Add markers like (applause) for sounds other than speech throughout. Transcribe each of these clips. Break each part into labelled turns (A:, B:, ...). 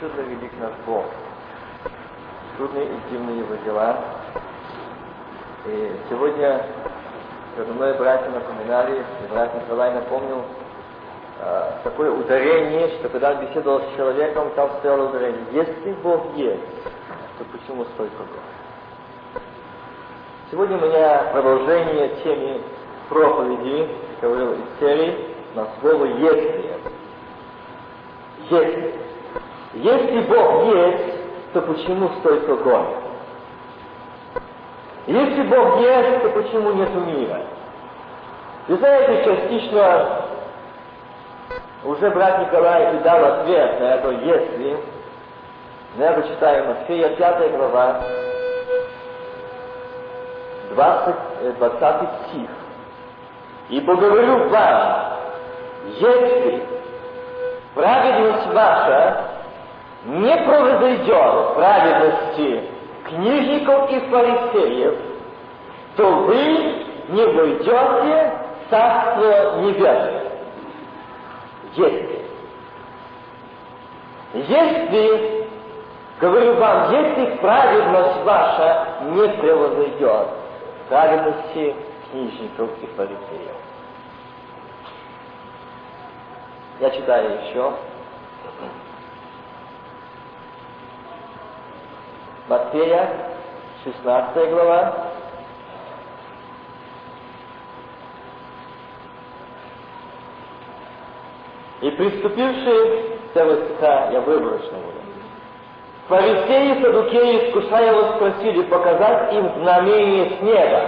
A: чудно велик наш Бог. Трудные и дивные его дела. И сегодня передо мной братья напоминали, и брат Николай напомнил, э, такое ударение, что когда он беседовал с человеком, там стояло ударение. Если Бог есть, то почему столько горя? Сегодня у меня продолжение темы проповеди, говорил из серии, на слово «если». Если. Если Бог есть, то почему столько горя? Если Бог есть, то почему нет мира? Вы знаете, частично уже брат Николай и дал ответ на это «если». Но я почитаю Матфея 5 глава, 20, 20 стих. «Ибо говорю вам, если праведность ваша не произойдет праведности книжников и фарисеев, то вы не войдете в Царство Небесное. Если. Если, говорю вам, если праведность ваша не превозойдет праведности книжников и фарисеев. Я читаю еще. Матфея, 16 глава. И приступившие с этого стиха, я выборочно буду. Фарисеи и садукеи, искушая его, спросили показать им знамение с неба.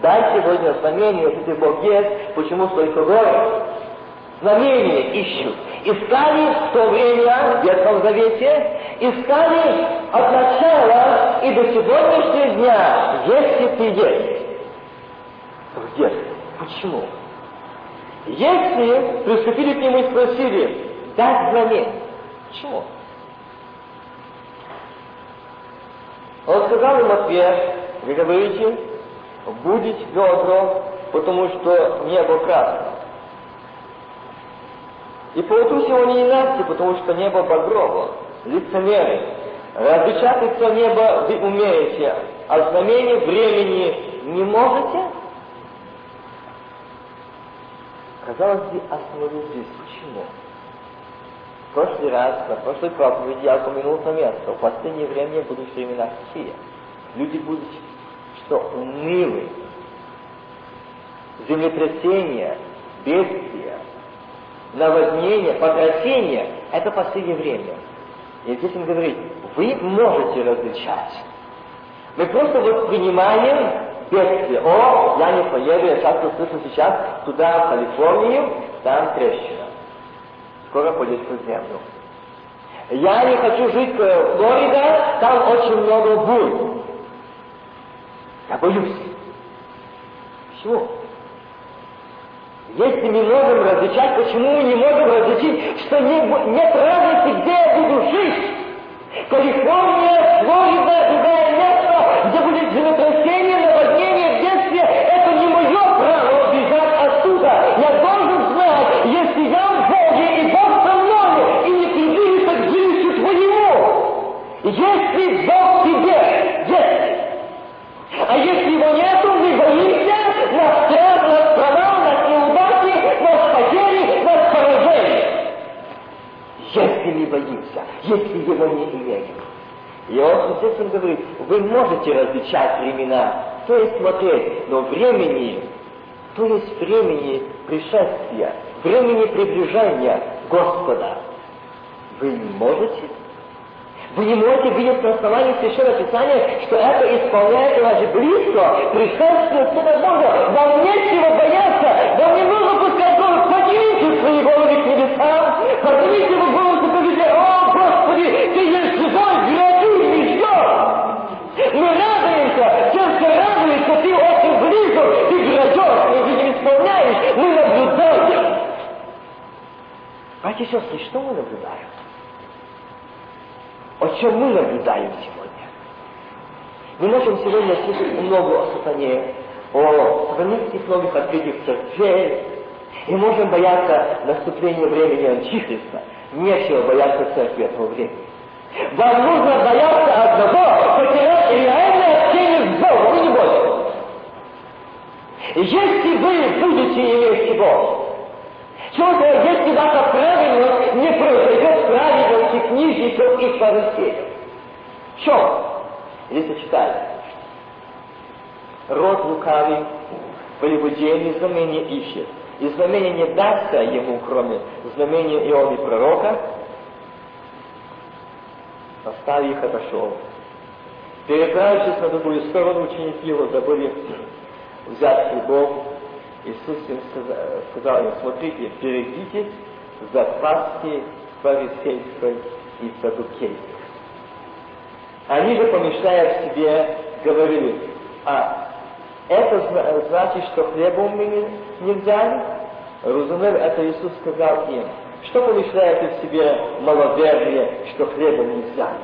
A: Дай сегодня знамение, если ты Бог есть, почему столько горя? Знамения ищут. Искали в то время, в Ветхом Завете, искали от начала и до сегодняшнего дня, если ты есть. Где? Почему? Если приступили к нему и спросили, дать знамение, почему? Он сказал им ответ, вы говорите, будет ведро, потому что небо красное. И поутру сегодня не ненастье, потому что небо багрово, лицемеры. Распечататься небо вы умеете, а знамение времени не можете? Казалось бы, остановил здесь. Почему? В прошлый раз, на прошлой проповеди я упомянул то место. В последнее время будут времена какие? Люди будут что унылы. Землетрясения, бедствия, наводнение, потрясение – это последнее время. И здесь он говорит, вы можете различать. Мы просто воспринимаем бедствие. О, я не поеду, я часто слышу сейчас туда, в Калифорнию, там трещина. Скоро пойдет в землю. Я не хочу жить в Флориде, там очень много бурь. Я боюсь. Почему? Если мы можем различать, почему мы не можем различить, что не, нет разницы, где я буду жить? Калифорния, Флорида, другое место, где будет землетрясение, вы можете различать времена, то есть смотреть, но времени, то есть времени пришествия, времени приближения Господа, вы не можете. Вы не можете видеть на основании Священного Писания, что это исполняется даже близко, пришествие Сына Бога. Вам нечего бояться, вам не нужно пускать голос, поднимите свои головы к небесам, поднимите вы Ты очень близко, Ты грядешь, Ты видим исполняешь, мы наблюдаем. Братья и сестры, что мы наблюдаем? О чем мы наблюдаем сегодня? Мы можем сегодня слышать много о сатане, о сатанистских многих открытиях церквей, и можем бояться наступления времени Антихриста. Нечего бояться церкви этого времени. Вам нужно бояться одного, потерять реальное общение с Богом, не. Если вы будете иметь Бога, что если ваша правильность не произойдет праведности книжников и фарисеев? В чем? Здесь читали. Род лукавый, прелюбодейный знамение ищет. И знамение не дастся ему, кроме знамения Ионы пророка, оставив их, отошел. Переправившись на другую сторону, ученики его забыли взять хлебов. Иисус им сказал, сказал им, смотрите, берегите запаски фарисейской и садукейской. Они же, помешая в себе, говорили, а это значит, что хлебом мы не, не взяли? Разумею, это Иисус сказал им. Что помешает в себе маловерные, что хлебом не взяли?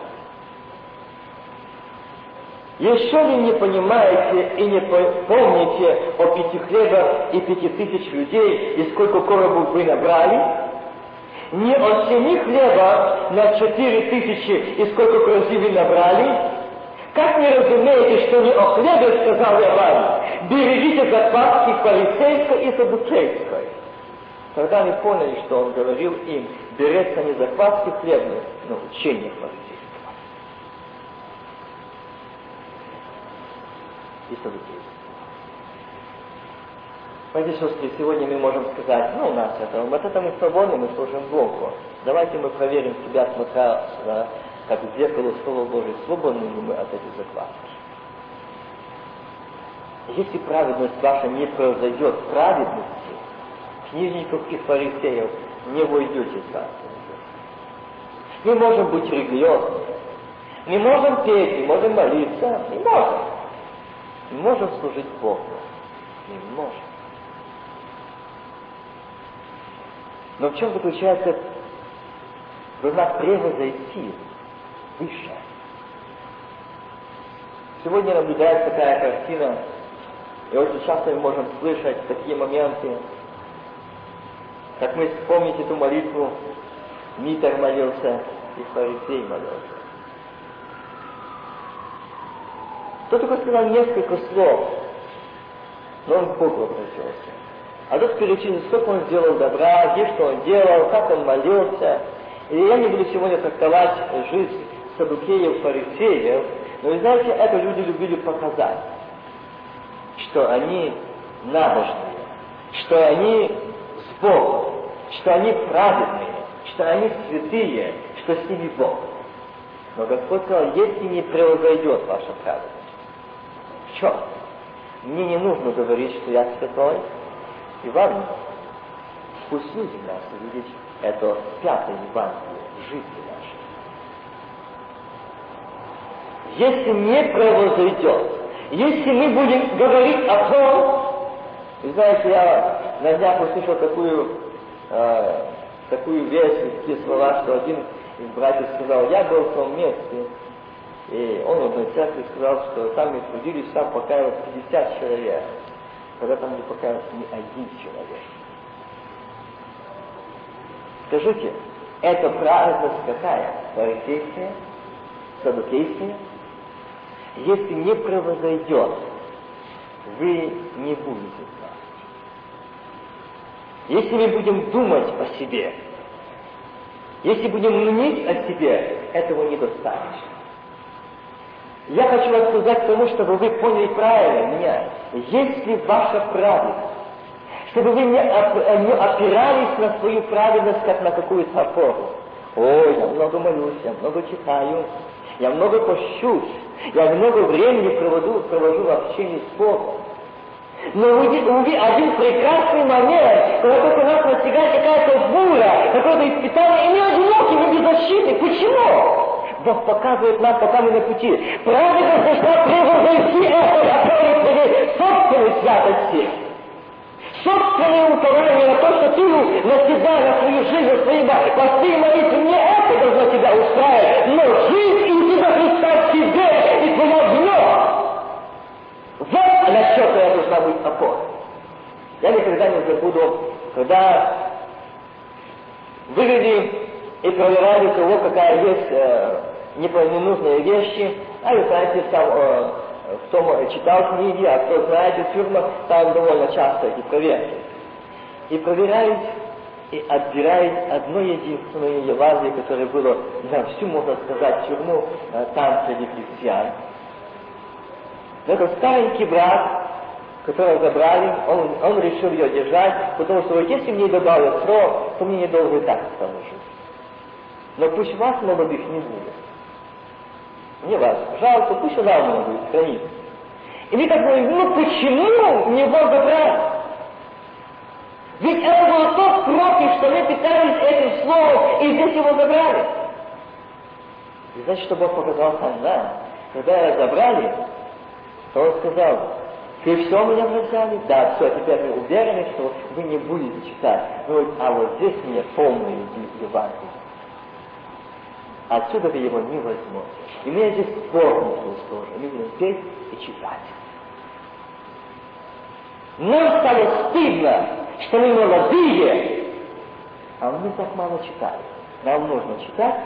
A: Еще ли не понимаете и не помните о пяти хлебах и пяти тысяч людей, и сколько коробов вы набрали? Не о семи хлебах на четыре тысячи, и сколько корзин вы набрали? Как не разумеете, что не о хлебе сказал я вам? Берегите закваски фарисейской и садуцейской. Тогда они поняли, что он говорил им, берется не закваски хлебные, но учение фарисейского. И садуцейского. Понимаете, сестры, сегодня мы можем сказать, ну, у нас это, вот это мы свободны, мы служим Богу. Давайте мы проверим себя, смотря на как в зеркало Слова Божие, свободны ли мы от этих закладок. Если праведность ваша не произойдет праведности, книжников и фарисеев не войдете в Царство Мы можем быть религиозными, мы можем петь, мы можем молиться, мы можем. Мы можем служить Богу, мы можем. Но в чем заключается должна превозойти выше. Сегодня наблюдается такая картина, и очень часто мы можем слышать такие моменты, как мы вспомните эту молитву, Митер молился и фарисей молился. Кто только сказал несколько слов, но он Богу обратился. А тут перечислил, сколько он сделал добра, где что он делал, как он молился. И я не буду сегодня трактовать жизнь садукеев, фарисеев, но вы знаете, это люди любили показать, что они набожные, что они с Богом, что они праведные, что они святые, что с ними Бог. Но Господь сказал, если не превозойдет ваша праведность, чем? Мне не нужно говорить, что я святой, и вам спустился нас увидеть это пятое Евангелие жизни нашей. Если не превозойдет, если мы будем говорить о том, вы знаете, я на днях услышал такую, э, такую вещь, такие слова, что один из братьев сказал, я был в том месте, и он одной церкви сказал, что там трудились, там покаялось 50 человек, когда там не покаялся ни один человек. Скажите, это праведность какая? Фарисейская? Садукейская? Если не превозойдет, вы не будете знать. Если мы будем думать о себе, если будем мнить о себе, этого недостаточно. Я хочу вас сказать тому, чтобы вы поняли правильно меня. Если ваша праведность чтобы вы не, опирались на свою праведность, как на какую-то опору. Ой, я много молюсь, я много читаю, я много пощусь, я много времени провожу, провожу в общении с Богом. Но увидеть один прекрасный момент, когда только нас настигает какая-то буря, какое-то испытание, и мы одиноки, мы беззащитны. Почему? Бог показывает нам, пока мы на пути. Праведность должна превозойти это, опорить своей собственной святости собственное упование на то, что ты на себя, на свою жизнь, на свои посты и молитвы, не это должно тебя устраивать, но жизнь и тебя Христа в тебе и твое дно. Вот на что твоя должна быть опора. Я никогда не забуду, когда вывели и проверяли, кого какая есть э, ненужные вещи. А вы знаете, там, э, в том читал книги, а кто знает, в тюрьмах там довольно часто эти проверки. И проверяют, и отбирают одно единственное Евангелие, которое было на всю, можно сказать, тюрьму э, там среди христиан. Это старенький брат, которого забрали, он, он решил ее держать, потому что если мне добавят срок, то мне недолго и так осталось жить. Но пусть вас, молодых, не будет. Мне вас жалко, пусть у меня будет храниться. И мы так говорим, ну почему не Бога брать? Ведь это было то против, что мы питались этим словом, и здесь его забрали. И значит, что Бог показал сам нам. Когда забрали, то он сказал, вы все меня взяли? Да, все, теперь вы уверены, что вы не будете читать. Ну, а вот здесь мне полное Евангелие. Отсюда вы его не возьмете. И мне здесь полностью тоже. Будем петь и читать. Нам стало стыдно, что мы молодые, а мы так мало читали. Нам нужно читать,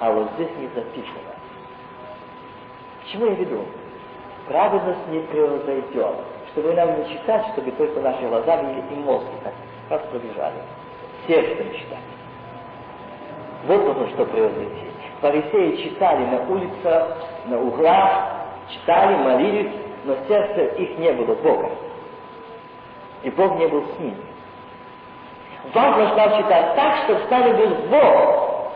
A: а вот здесь не записано. К чему я веду? Праведность не превзойдет. Чтобы нам не читать, чтобы только наши глаза и мозги так раз пробежали. Сердцем читать. Вот нужно что превзойти. Фарисеи читали на улицах, на углах, читали, молились, но сердце их не было Бога. И Бог не был с ними. Важно нам читать так, чтобы с нами был Бог.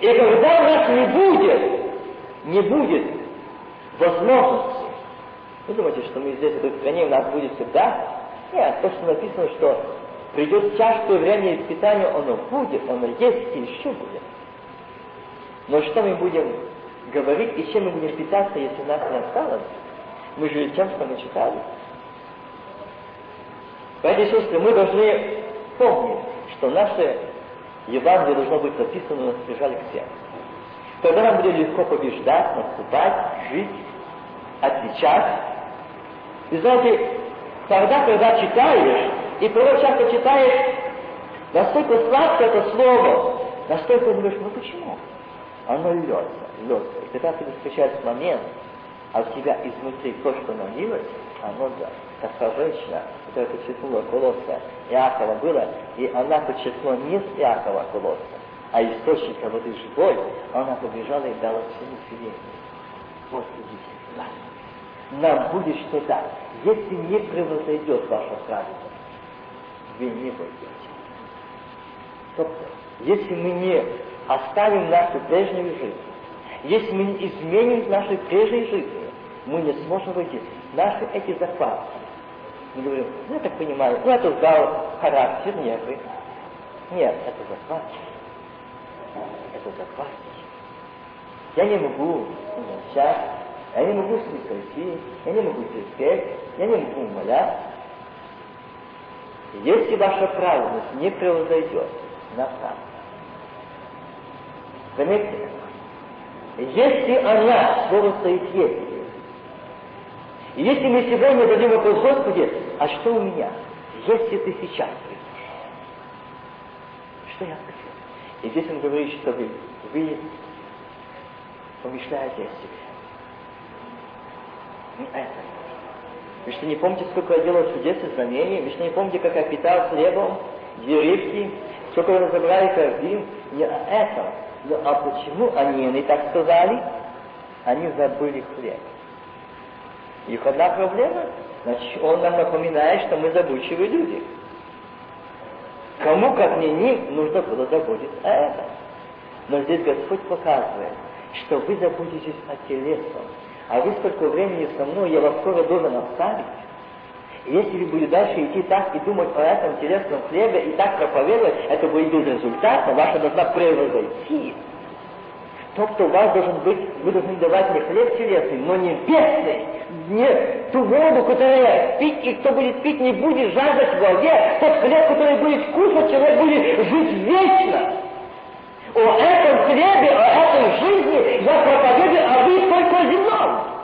A: И когда у нас не будет, не будет возможности, вы думаете, что мы здесь, в этой стране, у нас будет всегда? Нет, то, что написано, что придет тяжкое время испытания, оно будет, оно есть и еще будет. Но что мы будем говорить и чем мы будем питаться, если нас не осталось? Мы же тем, что мы читали. Братья и сестры, мы должны помнить, что наше Евангелие должно быть записано на скрижале к сердцу. Тогда нам будет легко побеждать, наступать, жить, отвечать. И знаете, тогда, когда читаешь, и порой часто читаешь, настолько сладко это слово, настолько думаешь, ну почему? Оно льется, льется. И когда ты встречаешь момент, а у тебя изнутри то, что налилось, оно да. Как та женщина, которая подчеркнула колосса Иакова было, и она подчеркнула не с Иакова колосса, а источника воды живой, она побежала и дала всему селению. Вот идите, Нам будет что-то. Если не превзойдет ваша праведность, вы не войдете. Тобто, если мы не оставим нашу прежнюю жизнь, если мы не изменим нашей прежней жизни, мы не сможем войти. Наши эти захваты. Мы говорим, ну я так понимаю, ну это сдал характер нервы. Нет, это захват. Это захват. Я не могу молчать, я не могу прекратить, я не могу терпеть, я не могу умолять. Если ваша праведность не превзойдет на правду, заметьте, если она, слово стоит есть, и если мы сегодня дадим вопрос Господи, а что у меня, если ты сейчас придешь? Что я скажу? И здесь он говорит, что вы, вы помышляете о себе. Не это. Вы что не помните, сколько я делал чудес и знамений? Вы что не помните, как я питал хлебом, две рыбки, сколько вы разобрали корзин? Не о этом. Ну а почему они не так сказали? Они забыли хлеб. Их одна проблема. Значит, он нам напоминает, что мы забудчивые люди. Кому, как не ним, нужно было заботиться о этом. Но здесь Господь показывает, что вы заботитесь о телесном. А вы столько времени со мной, я вас скоро должен оставить. Если вы будете дальше идти так и думать о этом телесном хлебе и так проповедовать, это будет без результата, ваша должна превзойти. Тот, кто у вас должен быть, вы должны давать не хлеб телесный, но небесный, не ту воду, которая пить, и кто будет пить, не будет жаждать в воде, тот хлеб, который будет кушать, человек будет жить вечно. О этом хлебе, о этой жизни я проповедую, а вы мой.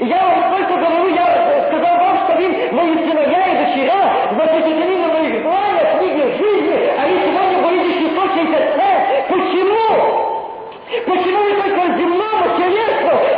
A: Я вам только говорю, я сказал вам, что вы мои сыновья и дочеря, запечатлены на моих планах, книге жизни, а вы сегодня боитесь источника Почему? Почему вы только земному человеку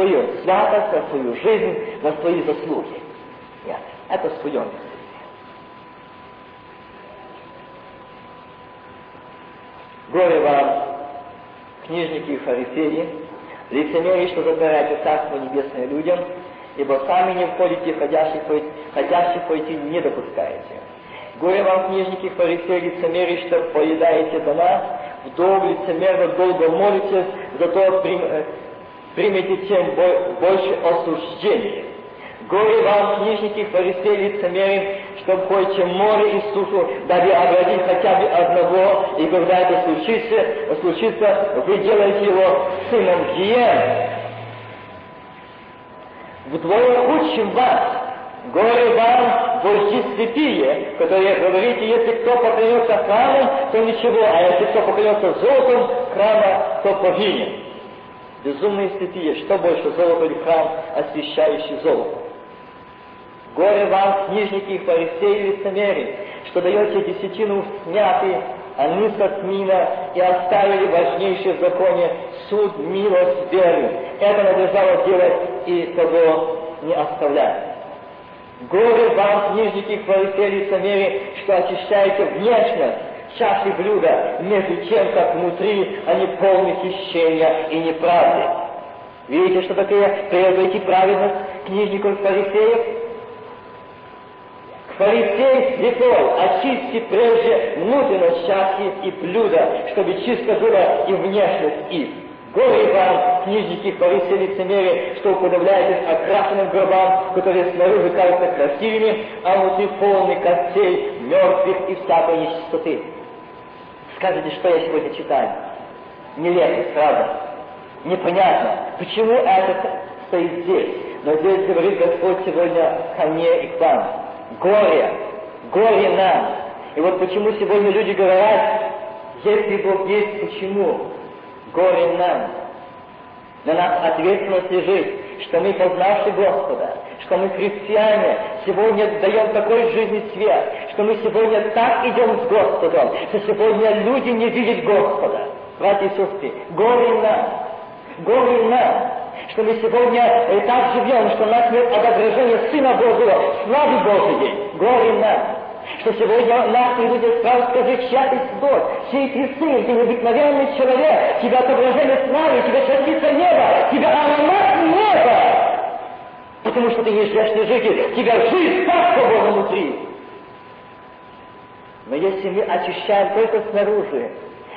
A: свою святость, на свою жизнь, на свои заслуги. Нет, это свое Горе вам, книжники и фарисеи, лицемерие, что забираете Царство Небесное людям, ибо сами не входите, ходящих, ходящих пойти не допускаете. Горе вам, книжники, фарисеи, лицемерие, что поедаете дома, вдовы лицемерно долго молитесь, зато э, примете тем больше осуждения. Горе вам, книжники, фарисеи, лицемерие, что ходите море и сушу, дабы оградить хотя бы одного, и когда это случится, случится вы делаете его сыном Гиен, вдвое худшим вас. Горе вам, вожди слепие, которые говорите, если кто поклянется храмом, то ничего, а если кто поклянется золотом храма, то погинет. Безумные слепие, что больше, золото или храм, освещающий золото? Горе вам, книжники и фарисеи лицемерие, что даете десятину снятый, а мы со Смина и оставили важнейшее в законе суд, милость, веру. Это надлежало делать и того не оставлять. Горе вам, книжники, фарисеи, лицемерие, что очищаете внешность чаши блюда, между тем, как внутри они полны хищения и неправды. Видите, что такое превзойти праведность книжников фарисеев? Фарисей святой, очисти прежде внутренность чаши и блюда, чтобы чисто было и внешность их. Горе вам, книжники, фарисеи, лицемерие, что уподобляетесь окрашенным гробам, которые снаружи кажутся красивыми, а внутри полны костей, мертвых и всякой нечистоты. Скажите, что я сегодня читаю? Нелепо, правда? Непонятно, почему это стоит здесь. Но здесь говорит Господь сегодня ко мне и к вам горе, горе нам. И вот почему сегодня люди говорят, если Бог есть, почему? Горе нам. На нас ответственность лежит, что мы, познавши Господа, что мы христиане, сегодня даем такой жизни свет, что мы сегодня так идем с Господом, что сегодня люди не видят Господа. Братья и сестры, горе нам, горе нам что мы сегодня и так живем, что у нас нет отображения Сына Божьего, славы Божьей, горе нам. Что сегодня нас и люди сразу скажи, чья ты Бог, чей ты сын, ты необыкновенный человек, тебя отображение славы, тебя частица неба, тебя аромат неба. Потому что ты не грешный житель, тебя жизнь Царства Бога внутри. Но если мы очищаем только снаружи,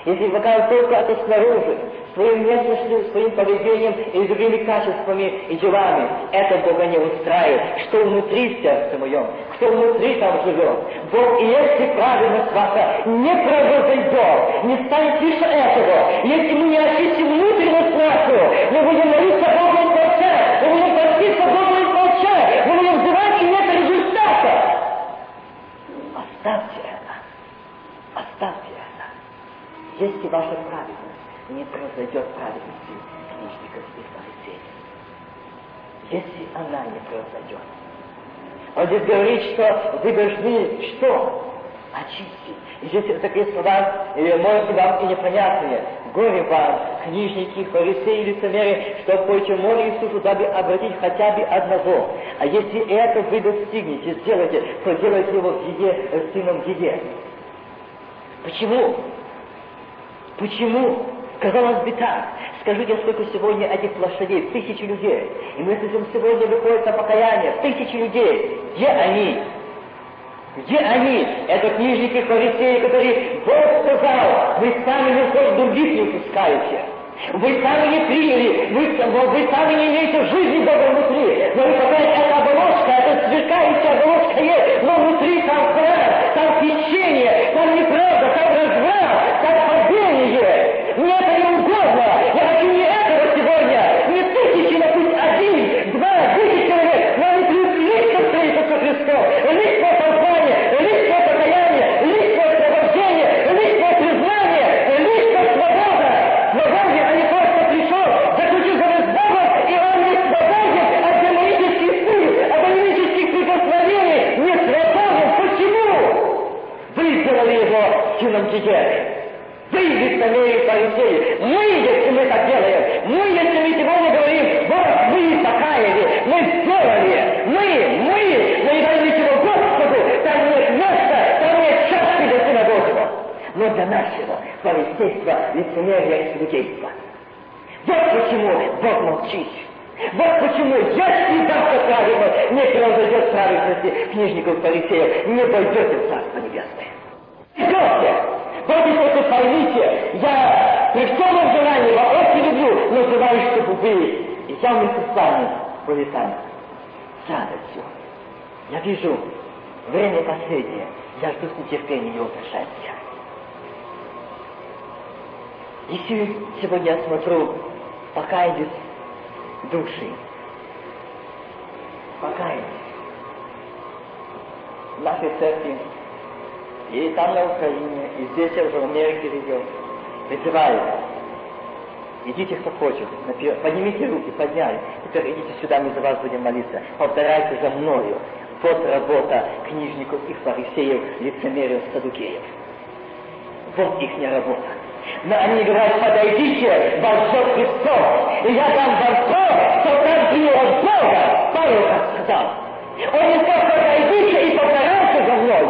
A: если показывают только это снаружи, своим внешностью, своим поведением и другими качествами и делами. Это Бога не устраивает. Что внутри сердца моем, кто внутри там живет. Бог, и если праведность ваша не произойдет, не станет выше этого, если мы не очистим внутренность нашу, мы будем молиться Богу и молчать, мы будем проситься Богу и молчать, мы будем взывать, и нет результата. Оставьте это. Оставьте это. Если ваша праведность не произойдет праведности книжников и фарисеев. Если она не произойдет. Он здесь говорит, что вы должны что? Очистить. И здесь такие слова, может быть, вам и непонятные. Горе вам, книжники, фарисеи, лицемеры, что море Иисусу, дабы обратить хотя бы одного. А если это вы достигнете, сделайте, то делайте его в еде, сыном еде. Почему? Почему? Казалось бы так. Скажите, сколько сегодня этих лошадей? Тысячи людей. И мы слышим, сегодня выходит на покаяние. Тысячи людей. Где они? Где они? Это книжники, фарисеи, которые Бог сказал, вы сами не хоть других не пускаете. Вы сами не приняли, вы, вы сами не имеете жизни Бога внутри. Но вы пока эта оболочка, эта сверкающая оболочка есть, но внутри там храм, там течение, там неправда, там разврат, там Я вижу, время последнее, я жду с нетерпением его пришествия. Если сегодня я смотрю, покаялись души, покаялись в нашей церкви, и там на Украине, и здесь я уже в Америке видел, призываю, идите, кто хочет, поднимите руки, подняли, теперь идите сюда, мы за вас будем молиться, повторяйте за мною, вот работа книжников и фарисеев, лицемеров, садукеев. Вот их работа. Но они говорят, подойдите, Божок Христос, и я дам вам то, что каждый от Бога, Павел так. Он не сказал, подойдите и повторяйте за мной.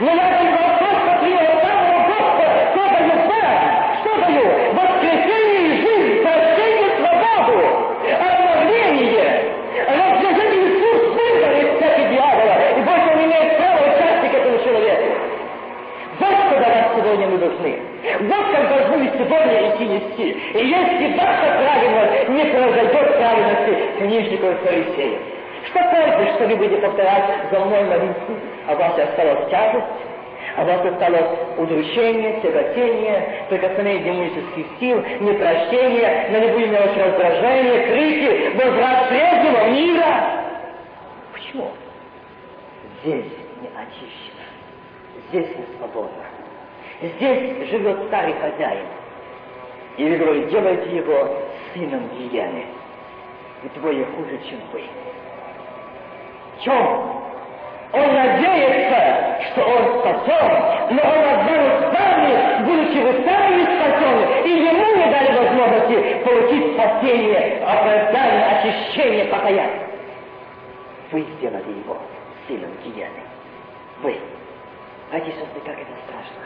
A: Но я дам вам сегодня идти нести. И если ваша правильность не произойдет правильности книжников и фарисеев, что пользы, что вы будете повторять за мной молитву, а вас осталась тяжесть, а вас осталось удручение, тяготение, прикосновение демонических сил, непрощение, на любую мелочь раздражение, крики, возврат прежнего мира. Почему? Здесь не очищено, здесь не свободно. Здесь живет старый хозяин. И вы говорите, делайте его сыном гиены. Вдвое хуже, чем вы. В чем? Он надеется, что он спасен, но он обманут с вами, будучи вы сами спасены, и ему не дали возможности получить спасение, оправдание, очищение, покаяние. Вы сделали его сыном гиены. Вы. И как это страшно.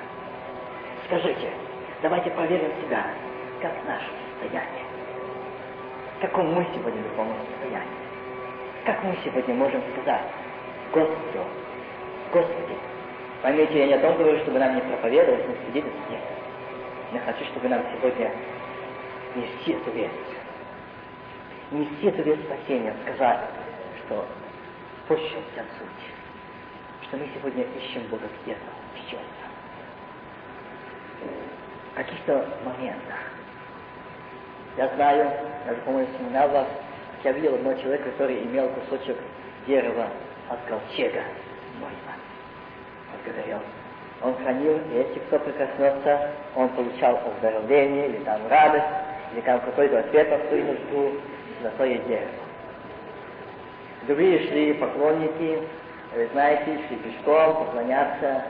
A: Скажите, давайте проверим себя, как наше состояние. В каком мы сегодня духовном состоянии? Как мы сегодня можем сказать Господу, Господи, поймите, я не о том говорю, чтобы нам не проповедовать, не свидетельствовать. Я хочу, чтобы нам сегодня нести эту весть. Нести эту весть спасения, сказать, что пощем вся суть. Что мы сегодня ищем Бога где-то, в чем-то каких-то моментах. Я знаю, я вспоминал вас, я видел одного человека, который имел кусочек дерева от ковчега Ноева. Он говорил, он хранил, и если кто прикоснется, он получал поздравление, или там радость, или там какой-то ответ на свою нужду, золотое дерево. Другие шли поклонники, вы знаете, шли пешком поклоняться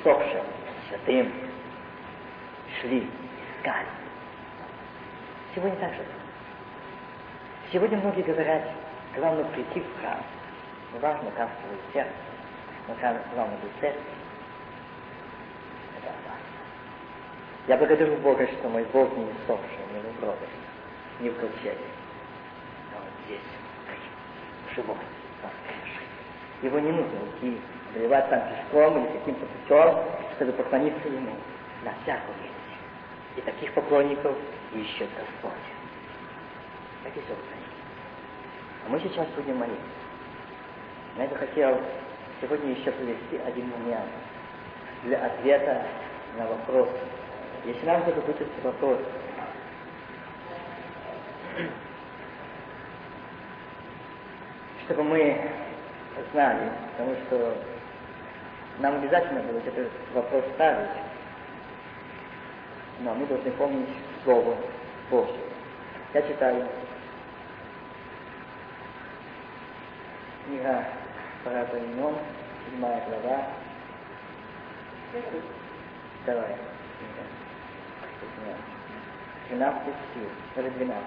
A: усопшим, святым, шли, искали. Сегодня так же. Сегодня многие говорят, главное прийти в храм. Не важно, как твое сердце, но главное быть церкви. Это важно. Я благодарю Бога, что мой Бог не иссохший, не в гробе, не в ковчеге. Но он здесь, живой, воскресший. Его не нужно идти, обливать там пешком или каким-то путем, чтобы поклониться Ему на месте. И таких поклонников ищет Господь. Так и собственно. А мы сейчас будем молиться. Я это хотел сегодня еще привести один момент для ответа на вопрос. Если нам будет вопрос, (clears throat) чтобы мы знали, потому что нам обязательно будет этот вопрос ставить, но мы должны помнить Слово Божье. Я читаю книга Парата имен, седьмая глава, Давай. 12 стих, или 12.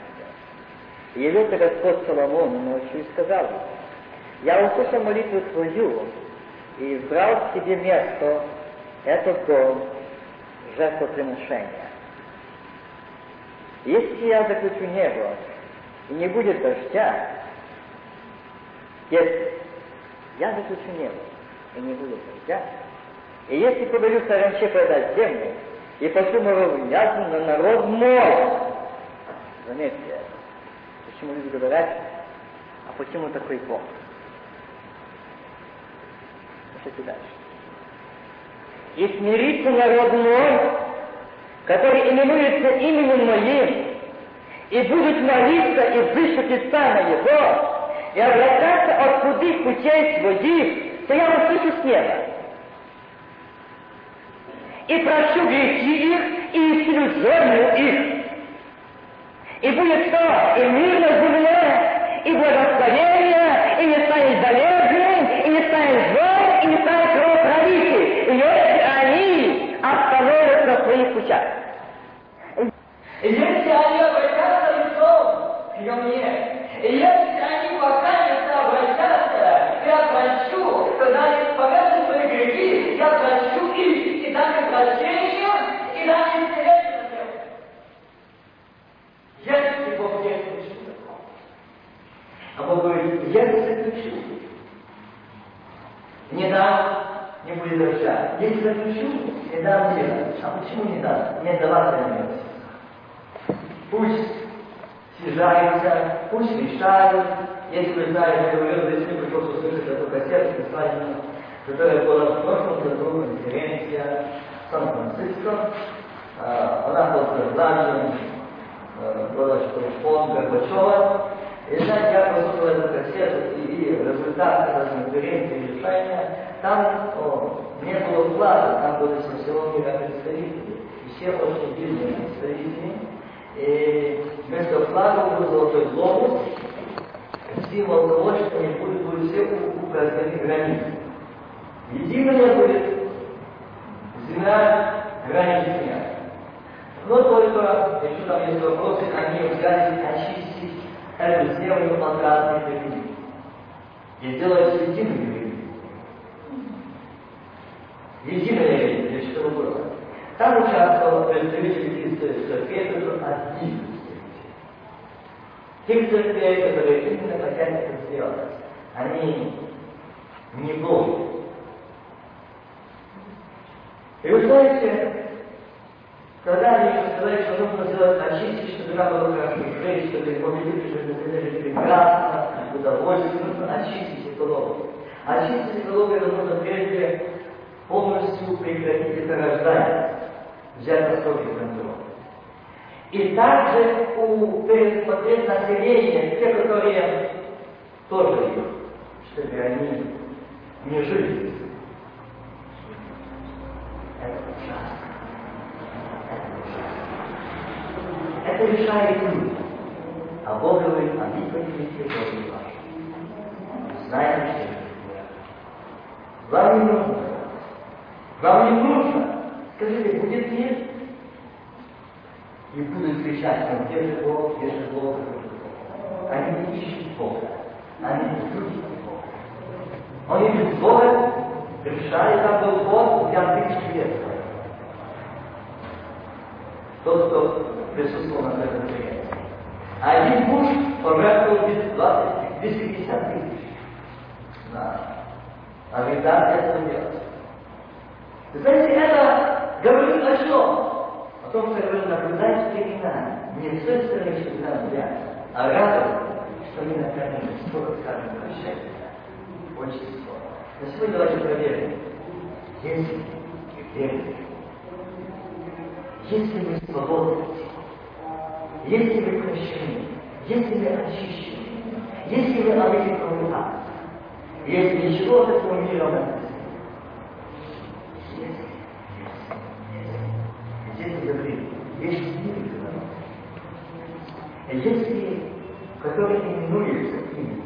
A: Явился Господь Соломону ночью и сказал ему, «Я услышал молитву твою и избрал себе место, этот дом, жертвоприношения. Если я заключу небо, и не будет дождя, если я заключу небо, и не будет дождя, и если повелю саранче продать землю, и пошлю морову язну на народ мой, заметьте, почему люди говорят, а почему такой Бог? Слушайте дальше. И смирится народ мой, который именуется именем моим, и будет молиться и слышать из стана его, и обрататься от худых путей своих, то я услышу с неба. И прощу грехи их, и исцелю землю их. И будет то, и мир на земле, и благословение, и не станет болезни, своих путях.
B: Если они обратятся лицом ко мне, если они покаятся, обратятся, я прощу, когда они исповедуют свои грехи, я прощу их, и дам им прощение, и дам им землю. Если Бог не заключу
A: А Бог говорит, я не заключу. Не дам, не будет дождя. Если заключу, не дам делать. А почему не дам? Не давать займется. Пусть съезжаются, пусть мечтают. Если вы знаете, я говорил, если вы просто услышать эту кассету специально, которая была в прошлом году, конференция в Сан-Франциско, она под названием было, что фонд Горбачева. И знаете, я послушал эту кассету и, результаты этой конференции решения, там о, не было вклада, там были со мира представители. И все очень видные представители. И вместо флага был золотой глобус, символ того, что они будут, будут все указаны границы. Единая будет земля, земля. Но только, еще там есть вопросы, они взяли очистить эту землю от разных религий. И сделать единую религию. Единая религия, чего было. Там участвовал представитель из церкви, только один Тех церквей, которые именно хотят это сделать, они не боги. И вы знаете, когда они сказали, что нужно сделать очистить, чтобы было хорошо жить, чтобы могли люди жили прекрасно, удовольствие, нужно очистить экологию. Очистить экологию нужно прежде полностью прекратить это рождание, взять на строгий контроль. И также у, пересмотреть население, те, которые тоже идут, чтобы они не жили. Это ужасно. Это решает люди. А Бог говорит, а вы поднимите Божий ваш. Знаете, что это Вам не. Вам не нужно. Скажите, будет мир? И будут кричать, там, где же Бог, где же Бог. Они не ищут Бога. Они ждут Бога. Он ищет Бога, решает, там был Бог, я тысячу лет. Тот, кто присутствовал на этом мероприятии. А один муж пожертвовал 20, 250 тысяч на организацию этого дела. Вы знаете, это говорит о чем? О том, что говорит, наблюдать времена. Не с той стороны, что нам взять, а радоваться, что мы накормили, сколько скажем прощения. Очень скоро. Но сегодня давайте проверим. Если верите, если мы свободны, если мы прощены, если мы очищены, если мы обрели кровь если ничего от этого мира у нас Здесь говорит, есть мир Если, который именуется им,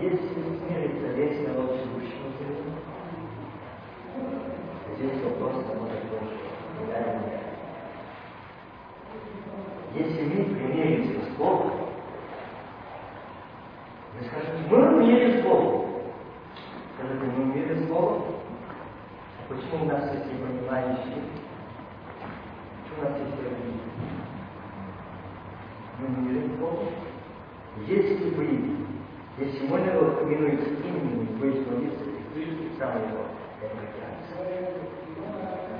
A: если смирится весь народ Почему у нас есть непонимание Почему у нас есть религия? Мы не верим в Бога. Если вы, если мой народ именуется именем, вы становитесь Христом, сам его,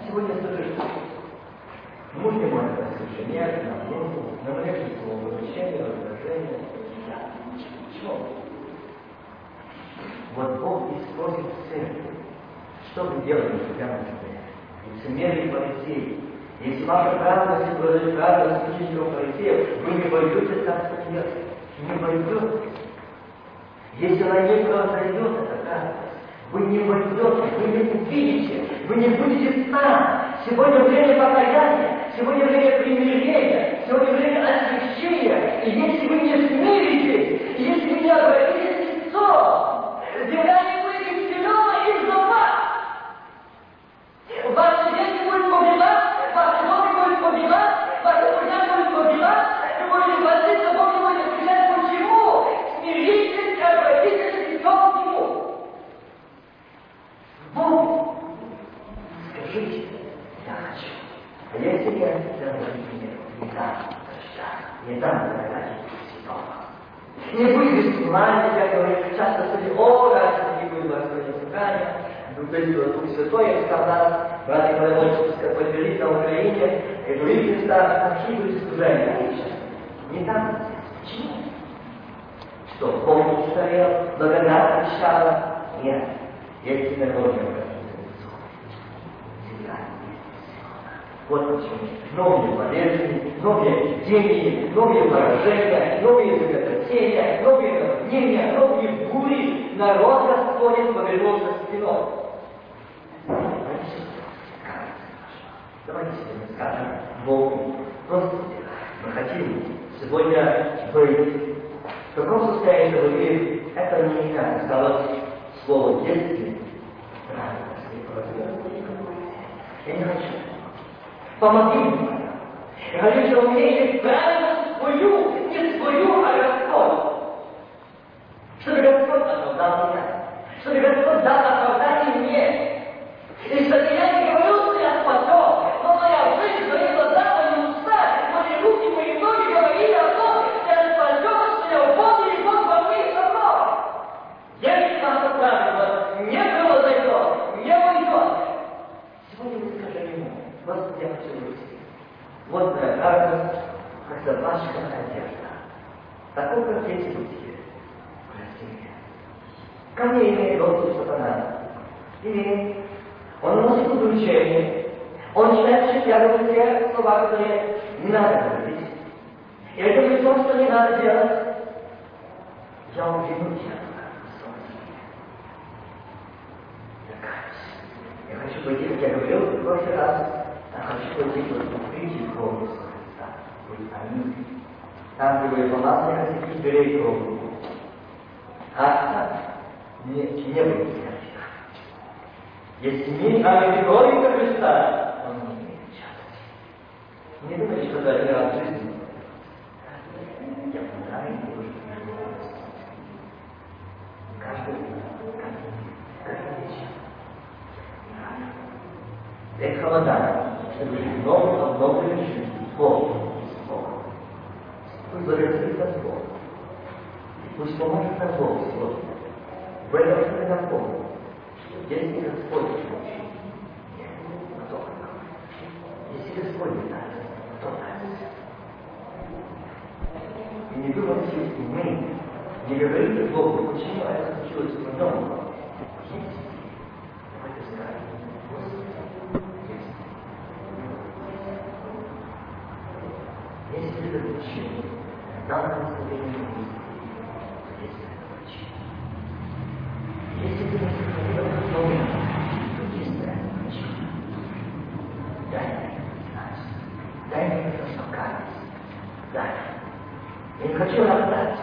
A: Сегодня слышишь, можно молиться совершеннее, на Богу, на множество возвращения, раздражения. Почему? Вот Бог использует церковь. Что вы делаете, когда на себе? Лицемерие фарисеи. Если ваша правда, если вы правда с учителем фарисеев, вы не войдете в Царство Небесное. Не войдете. Не произойдет, это правда. Вы не войдете, вы не увидите, вы не будете там. Сегодня время покаяния, сегодня время примирения, сегодня время освящения. И если вы не смиритесь, если вы не обратите лицо, земля не будет исцелена из-за вас. Ваши дети будут погибать, ваши дома будут погибать, ваши друзья будут погибать, вы будете молиться, Бог будет отвечать, почему? Смиритесь и обратитесь лицом к Нему. Бог, скажите, я хочу. А если я это мне не дам прощать, не дам прощать святого. Не будет бесплатно, я говорю, часто слышим, о, раз не будет Господне собрания, Дух Дух Святой, я сказал, братья Полеводческая поделить на Украине, и других местах, какие будут служения. Не дам. Почему? Что, Бог не устарел, благодать обещала? Нет. Есть синагоги Вот почему. Новые болезни, новые эпидемии, новые поражения, новые землетрясения, новые наводнения, новые бури. Народ Господень повернулся спиной. Давайте сегодня скажем Богу, Господи, мы хотим сегодня быть в каком состоянии, чтобы это не меня осталось слово «если». Я не хочу. Помоги мне. Я хочу, чтобы у меня есть правильно свою, не свою, а Господь. Чтобы Господь оправдал меня. Чтобы Господь дал оправдание мне. И чтобы я не говорил, что я спасен, но моя жизнь, мои глаза, мои уста, мои руки, мои ноги говорили о том, что я спасен, что я в Боге, и Бог во мне со мной. Если наше правило не произойдет, не уйдет, сегодня мы скажем ему, Господи, я хочу выйти. Вот моя радость, как запашка одежда. Такой, как дети будьте. Прости меня. Ко мне имеет доступ сатана. Имеет. Он носит удручение. Он начинает притягивать те слова, которые не надо говорить. И это то, что не надо делать. Я уведу тебя. Я каюсь. Я хочу пойти, как я говорил в прошлый раз, я хочу пойти в открытие Там, где вы помазали косяки, берей кровь. А не, не будет смерти. Если нами крови Христа, он не имеет счастья. Не думайте, что это один раз в жизни. Я помогаю, каждый, каждый, каждый вечер. Это холодание, чтобы жизнью, Богом, с Богом. Нас Бог. И пусть поможет Бог сегодня. В этом мы напомним, что если Господь научит, кто Если Господь не даст, кто даст? И не думайте, если мы не говорите Богу, почему это случилось в нем, есть. Я Не хочу рождать.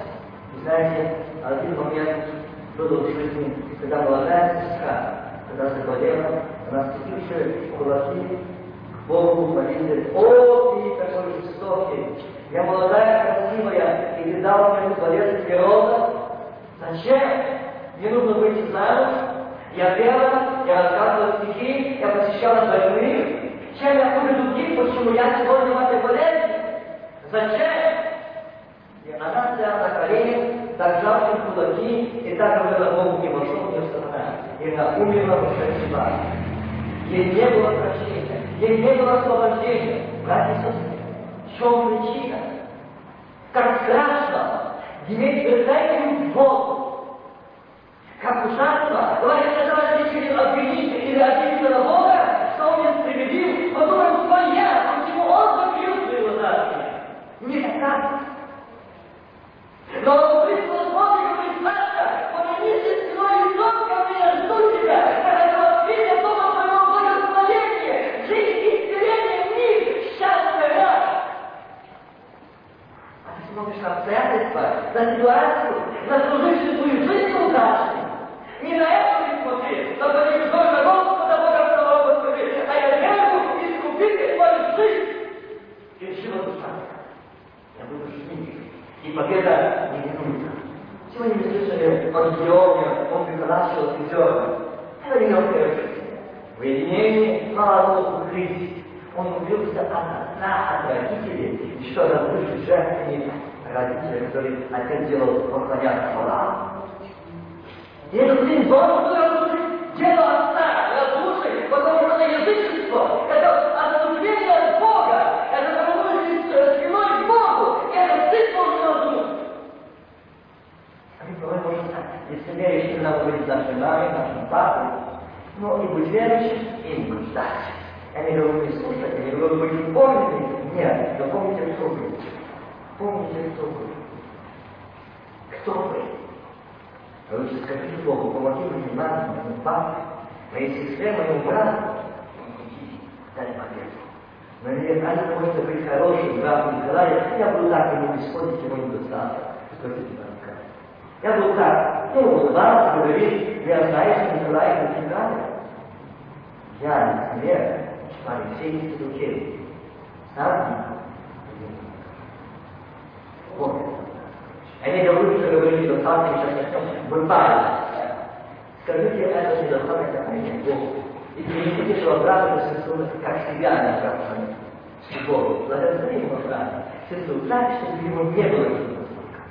A: Вы знаете, один момент был в жизни, когда молодая сестра, когда заболела, она степившая кулаки к Богу молилась, «О, ты такой жестокий! Я молодая, красивая, и ты дал мне дворец природа. Зачем? Мне нужно выйти замуж. Я пела, я рассказывала стихи, я посещала больных.
B: Чем я хуже других, почему я сегодня в этой болезни? Зачем? И она на коленях, так жалко кулаки, и так говорила, Бог не вошел ее сознание. И она умерла в ушедшей Ей не было прощения, ей не было освобождения. Братья и сестры, в чем причина? Как страшно иметь верховную воду. Как ужасно, говорит, это родители обвинить или обидеться на Бога, что Он не справедлив, подумаем, что я, почему Он закрыл свои глаза. Не так. Но Бога и говорит, Саша, повернись спиной лицом ко мне, я жду тебя. Это видя Бога твоего благословения, жизнь и исцеление в них, счастье рад. А ты смотришь на обстоятельства, на ситуацию, заслужившую твою жизнь удачной. Не на это ты смотри, но говоришь, Боже, Господа Бога самого Господи, а я верю в искупитель твою жизнь. И решила душа. Я буду жить. И победа не минуется. Сегодня мы слышали от Георгия, он приглашал призера. Это не первое. В единении слава Богу Христе. Он убился от отца, от родителей, и что разрушил жертвенник родителей, который отец делал поклоняться Аллаху. И этот сын должен был разрушить дело отца, если верующим надо быть нашей мамой, нашим папой, но и быть верующим, и не быть дальше. Я не говорю не слушать, я не говорю быть помните. Нет, но помните, кто вы. Помните, кто вы. Кто вы? А лучше скажите Богу, помоги мне маме, моему папе, моей сестре, моему брату. Дай победу. Но мне кажется, может быть хороший брат Николай, я буду так ему исходить его недостаток. Брат Николай. Я буду так, ну, улыбаться, говорить, я знаю, что Николай это неправильно. Я, например, Алексей Сидукевич. Сам Вот. Я не говорю, что говорили недостатки, сейчас брутально. Скажите, это недостаток, как меня Бог. И принесите своего брата и сестру, как себя на брата с Богу. Благослови его брата, сестру, так, чтобы ему не было недостатка.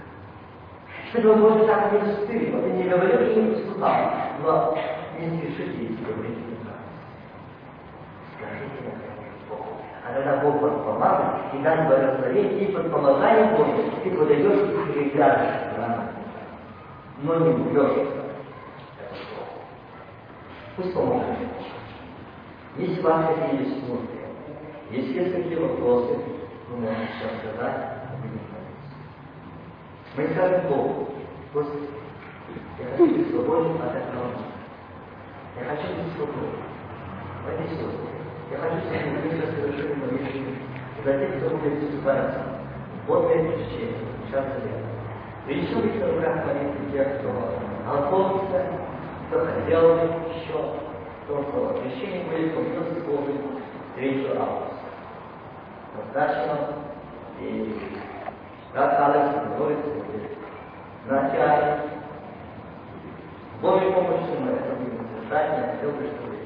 B: Чтобы он может так не встыл, он не говорил и не поступал, но не спешите говорить скажите на Богу. А когда Бог вас поможет и даст благословение и под помазанием Божьим, ты подойдешь и прилетаешь но не убьешь. Пусть поможет. Если вам какие-то смуты, если есть какие вопросы, вы можете сейчас сказать, мы скажем Богу, Господи, я хочу быть свободным от этого. Я хочу быть свободным. Пойди сестры. Я хочу сегодня быстро совершить мою жизнь. За тех, кто будет избавиться. Вот это течение, сейчас лет. Решил ли в руках молитвы тех, кто алкоголится, кто хотел еще, кто что. Решение будет в Божий 3 августа. Назначено и Алекс говорит, вначале Божьей помощью мы это будем совершать, я хотел бы, чтобы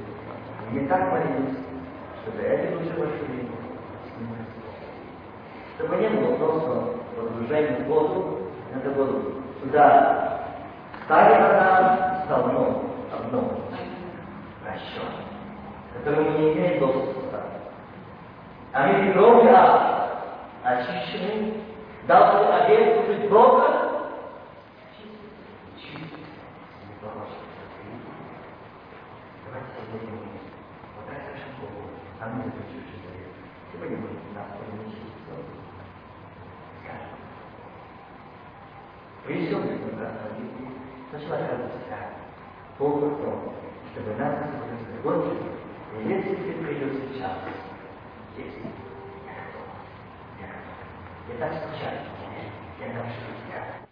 B: не так молились, чтобы эти души вошли чтобы не было просто погружения в воду, это было туда старый вода стал новым, одно, расчет, который мы не имеем доступа. А мы кровью очищены, дал обед служить Бога, Давайте сегодня вот так скажем Богу, а мы заключившись завет. Сегодня мы нас поместить Скажем. Пришел к этому прославителю, сначала радостя, Богу в том, чтобы 選択肢とね、選択肢としては、